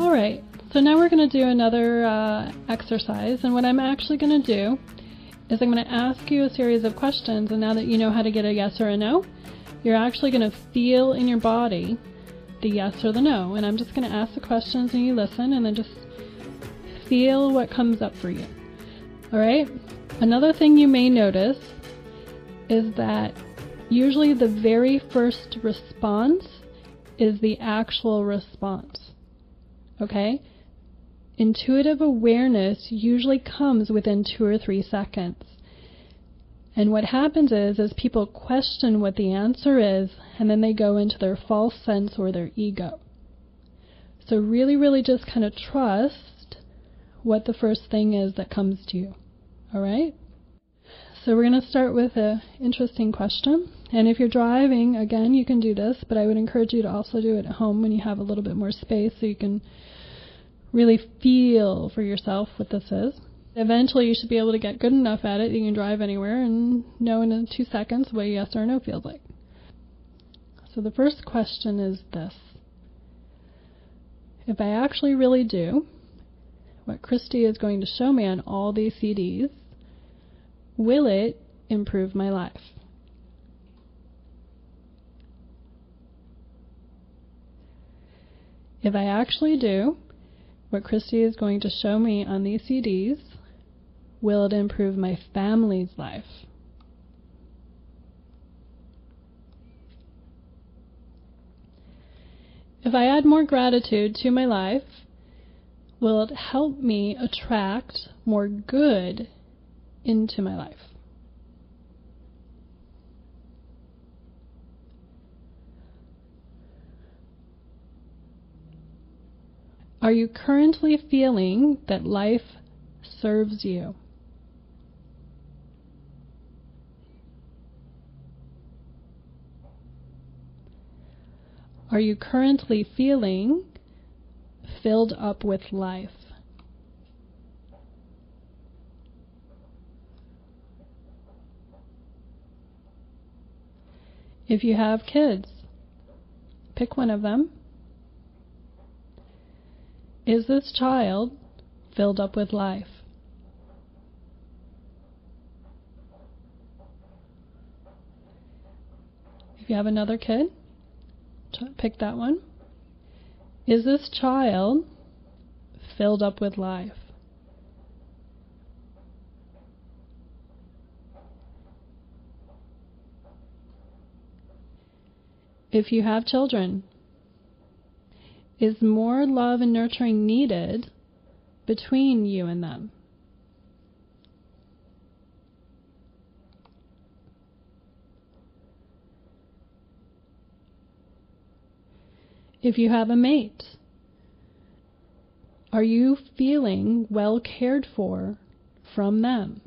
All right, so now we're going to do another uh, exercise, and what I'm actually going to do is I'm going to ask you a series of questions, and now that you know how to get a yes or a no, you're actually going to feel in your body the yes or the no, and I'm just going to ask the questions and you listen, and then just feel what comes up for you. All right? Another thing you may notice is that usually the very first response is the actual response. Okay? Intuitive awareness usually comes within two or three seconds. And what happens is, is people question what the answer is, and then they go into their false sense or their ego. So really, really just kind of trust what the first thing is that comes to you. All right? So we're going to start with an interesting question. And if you're driving, again, you can do this, but I would encourage you to also do it at home when you have a little bit more space so you can really feel for yourself what this is. Eventually, you should be able to get good enough at it that you can drive anywhere and know in two seconds what yes or no feels like. So the first question is this If I actually really do what Christy is going to show me on all these CDs, will it improve my life? If I actually do what Christy is going to show me on these CDs, will it improve my family's life? If I add more gratitude to my life, will it help me attract more good into my life? Are you currently feeling that life serves you? Are you currently feeling filled up with life? If you have kids, pick one of them is this child filled up with life? If you have another kid, pick that one. Is this child filled up with life? If you have children, is more love and nurturing needed between you and them? If you have a mate, are you feeling well cared for from them?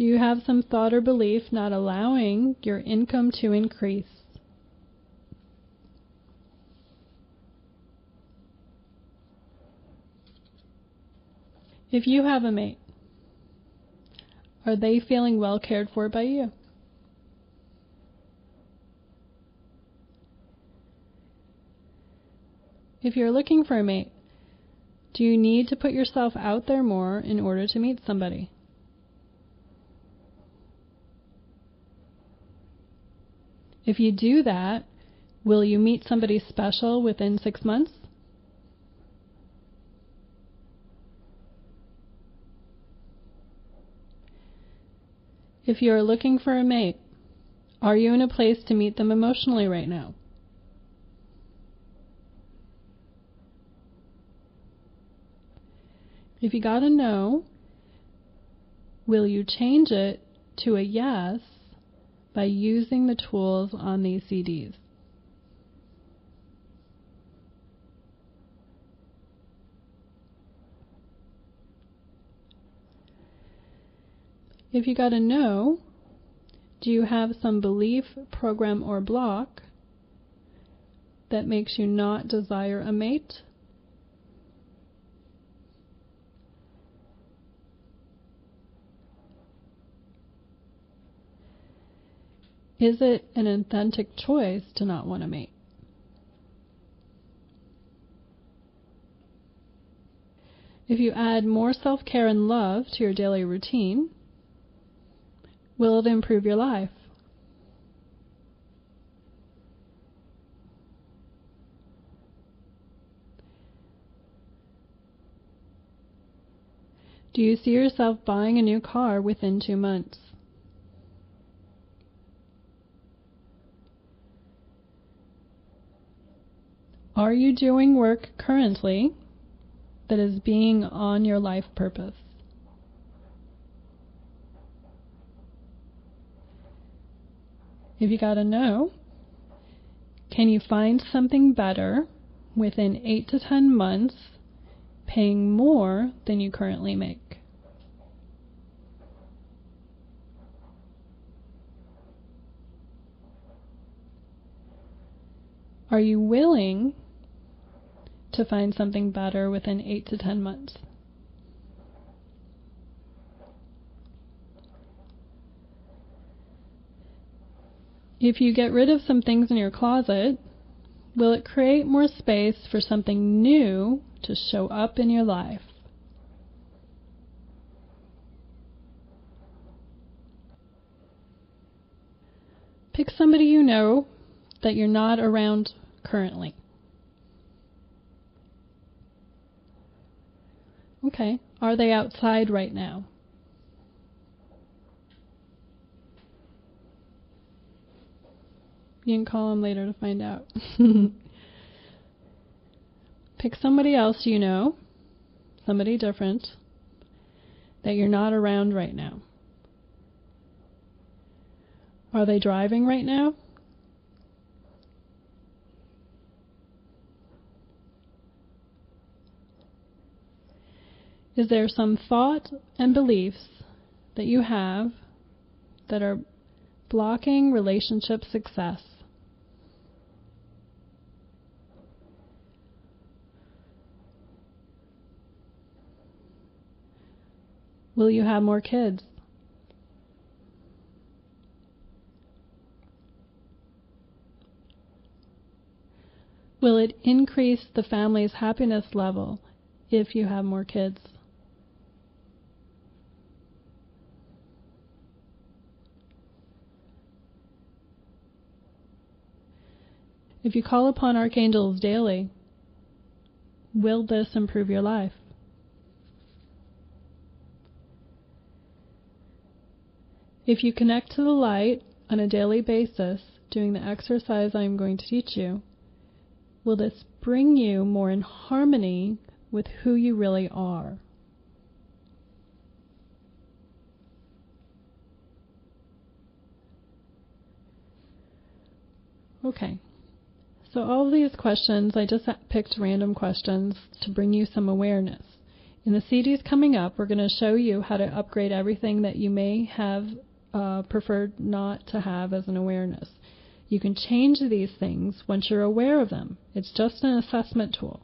Do you have some thought or belief not allowing your income to increase? If you have a mate, are they feeling well cared for by you? If you're looking for a mate, do you need to put yourself out there more in order to meet somebody? If you do that, will you meet somebody special within six months? If you are looking for a mate, are you in a place to meet them emotionally right now? If you got a no, will you change it to a yes by using the tools on these CDs. If you got a no, do you have some belief, program, or block that makes you not desire a mate? Is it an authentic choice to not want to mate? If you add more self care and love to your daily routine, will it improve your life? Do you see yourself buying a new car within two months? Are you doing work currently that is being on your life purpose? If you got a no, can you find something better within 8 to 10 months paying more than you currently make? Are you willing to find something better within 8 to 10 months? If you get rid of some things in your closet, will it create more space for something new to show up in your life? Pick somebody you know that you're not around currently. Okay. Are they outside right now? You can call them later to find out. Pick somebody else you know, somebody different, that you're not around right now. Are they driving right now? Is there some thought and beliefs that you have that are blocking relationship success? Will you have more kids? Will it increase the family's happiness level if you have more kids? If you call upon archangels daily, will this improve your life? If you connect to the light on a daily basis, doing the exercise I'm going to teach you, will this bring you more in harmony with who you really are? Okay. So all these questions, I just picked random questions to bring you some awareness. In the CDs coming up, we're going to show you how to upgrade everything that you may have uh, preferred not to have as an awareness. You can change these things once you're aware of them. It's just an assessment tool.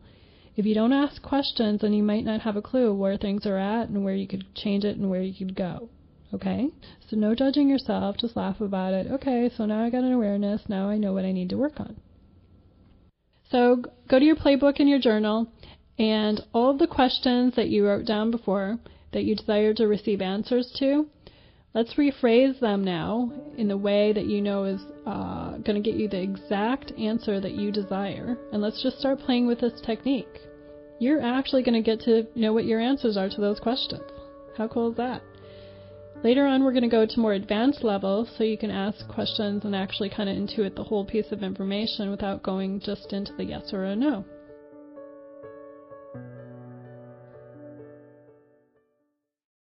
If you don't ask questions, then you might not have a clue where things are at and where you could change it and where you could go. Okay? So no judging yourself, just laugh about it. Okay, so now I got an awareness, now I know what I need to work on. So go to your playbook and your journal, and all of the questions that you wrote down before that you desire to receive answers to, let's rephrase them now in the way that you know is uh, going to get you the exact answer that you desire. And let's just start playing with this technique. You're actually going to get to know what your answers are to those questions. How cool is that? Later on, we're going to go to more advanced levels so you can ask questions and actually kind of intuit the whole piece of information without going just into the yes or a no.